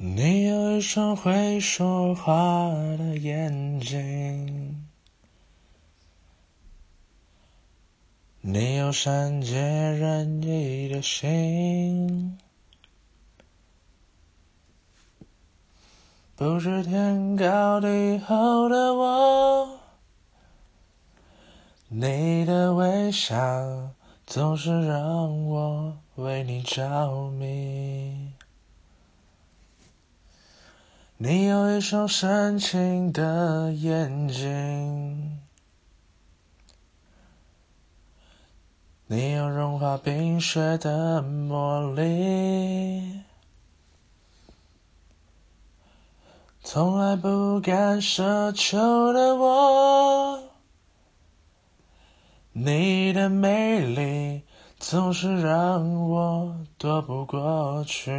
你有一双会说话的眼睛，你有善解人意的心，不知天高地厚的我，你的微笑总是让我为你着迷。你有一双深情的眼睛，你有融化冰雪的魔力，从来不敢奢求的我，你的美丽总是让我躲不过去。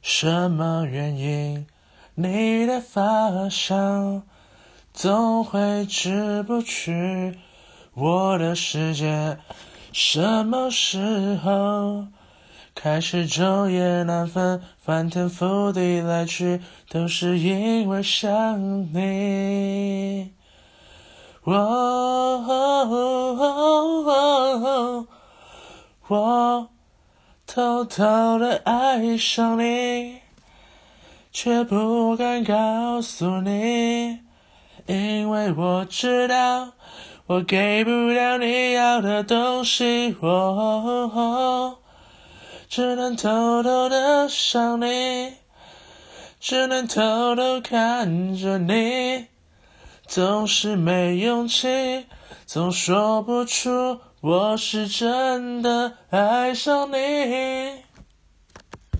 什么原因？你的发香总会止不去我的世界。什么时候开始昼夜难分，翻天覆地来去，都是因为想你。我。偷偷的爱上你，却不敢告诉你，因为我知道我给不了你要的东西，我只能偷偷的想你，只能偷偷看着你，总是没勇气，总说不出。我是真的爱上你。